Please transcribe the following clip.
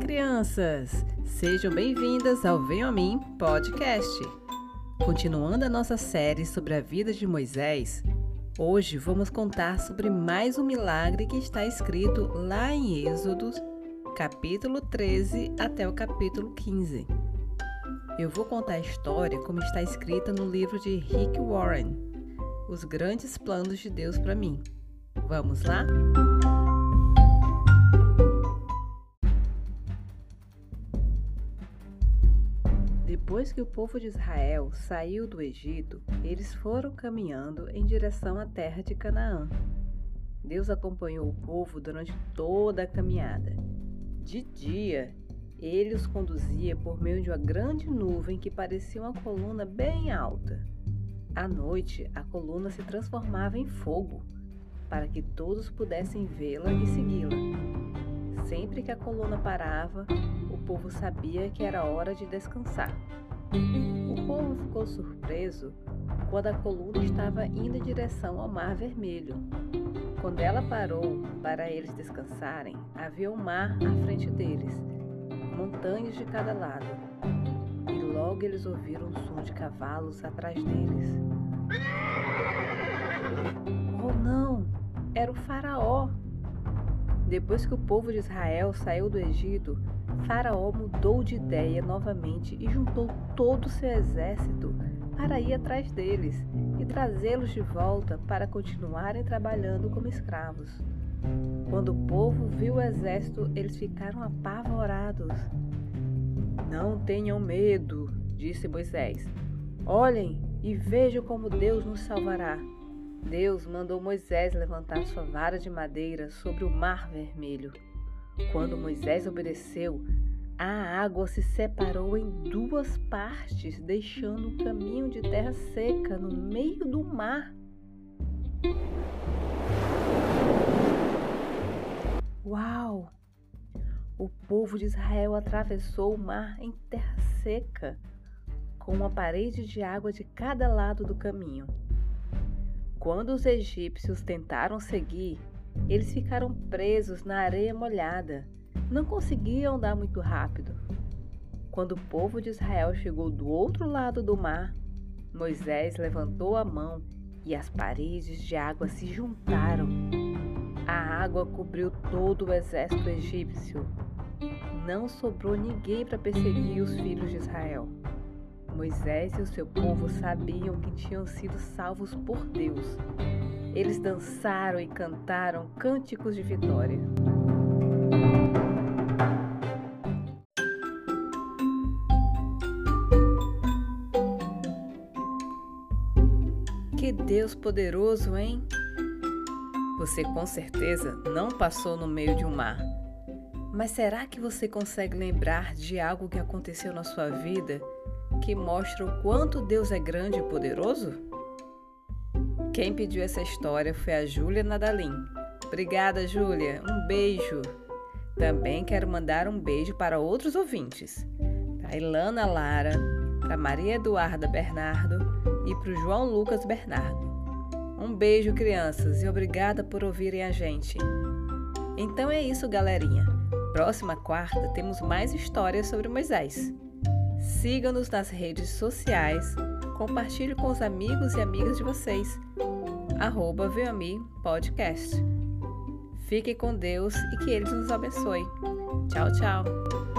crianças! Sejam bem-vindas ao Venho a Mim Podcast. Continuando a nossa série sobre a vida de Moisés, hoje vamos contar sobre mais um milagre que está escrito lá em Êxodo, capítulo 13 até o capítulo 15. Eu vou contar a história como está escrita no livro de Rick Warren, Os Grandes Planos de Deus para mim. Vamos lá? Depois que o povo de Israel saiu do Egito, eles foram caminhando em direção à terra de Canaã. Deus acompanhou o povo durante toda a caminhada. De dia, ele os conduzia por meio de uma grande nuvem que parecia uma coluna bem alta. À noite, a coluna se transformava em fogo, para que todos pudessem vê-la e segui-la. Sempre que a coluna parava, o povo sabia que era hora de descansar. O povo ficou surpreso quando a coluna estava indo em direção ao Mar Vermelho. Quando ela parou para eles descansarem, havia um mar à frente deles, montanhas de cada lado. E logo eles ouviram um som de cavalos atrás deles. Oh não! Era o Faraó! Depois que o povo de Israel saiu do Egito, Faraó mudou de ideia novamente e juntou todo o seu exército para ir atrás deles e trazê-los de volta para continuarem trabalhando como escravos. Quando o povo viu o exército, eles ficaram apavorados. Não tenham medo, disse Moisés. Olhem e vejam como Deus nos salvará. Deus mandou Moisés levantar sua vara de madeira sobre o mar vermelho. Quando Moisés obedeceu, a água se separou em duas partes, deixando um caminho de terra seca no meio do mar. Uau! O povo de Israel atravessou o mar em terra seca, com uma parede de água de cada lado do caminho. Quando os egípcios tentaram seguir, eles ficaram presos na areia molhada. Não conseguiam andar muito rápido. Quando o povo de Israel chegou do outro lado do mar, Moisés levantou a mão e as paredes de água se juntaram. A água cobriu todo o exército egípcio. Não sobrou ninguém para perseguir os filhos de Israel. Moisés e o seu povo sabiam que tinham sido salvos por Deus. Eles dançaram e cantaram cânticos de vitória. Que Deus poderoso, hein? Você com certeza não passou no meio de um mar. Mas será que você consegue lembrar de algo que aconteceu na sua vida que mostra o quanto Deus é grande e poderoso? Quem pediu essa história foi a Júlia Nadalim. Obrigada, Júlia. Um beijo. Também quero mandar um beijo para outros ouvintes. Para Ilana Lara, para Maria Eduarda Bernardo e para o João Lucas Bernardo. Um beijo, crianças, e obrigada por ouvirem a gente. Então é isso, galerinha. Próxima quarta temos mais histórias sobre Moisés. Siga-nos nas redes sociais, compartilhe com os amigos e amigas de vocês. Arroba Veami Podcast. Fique com Deus e que Ele nos abençoe. Tchau, tchau.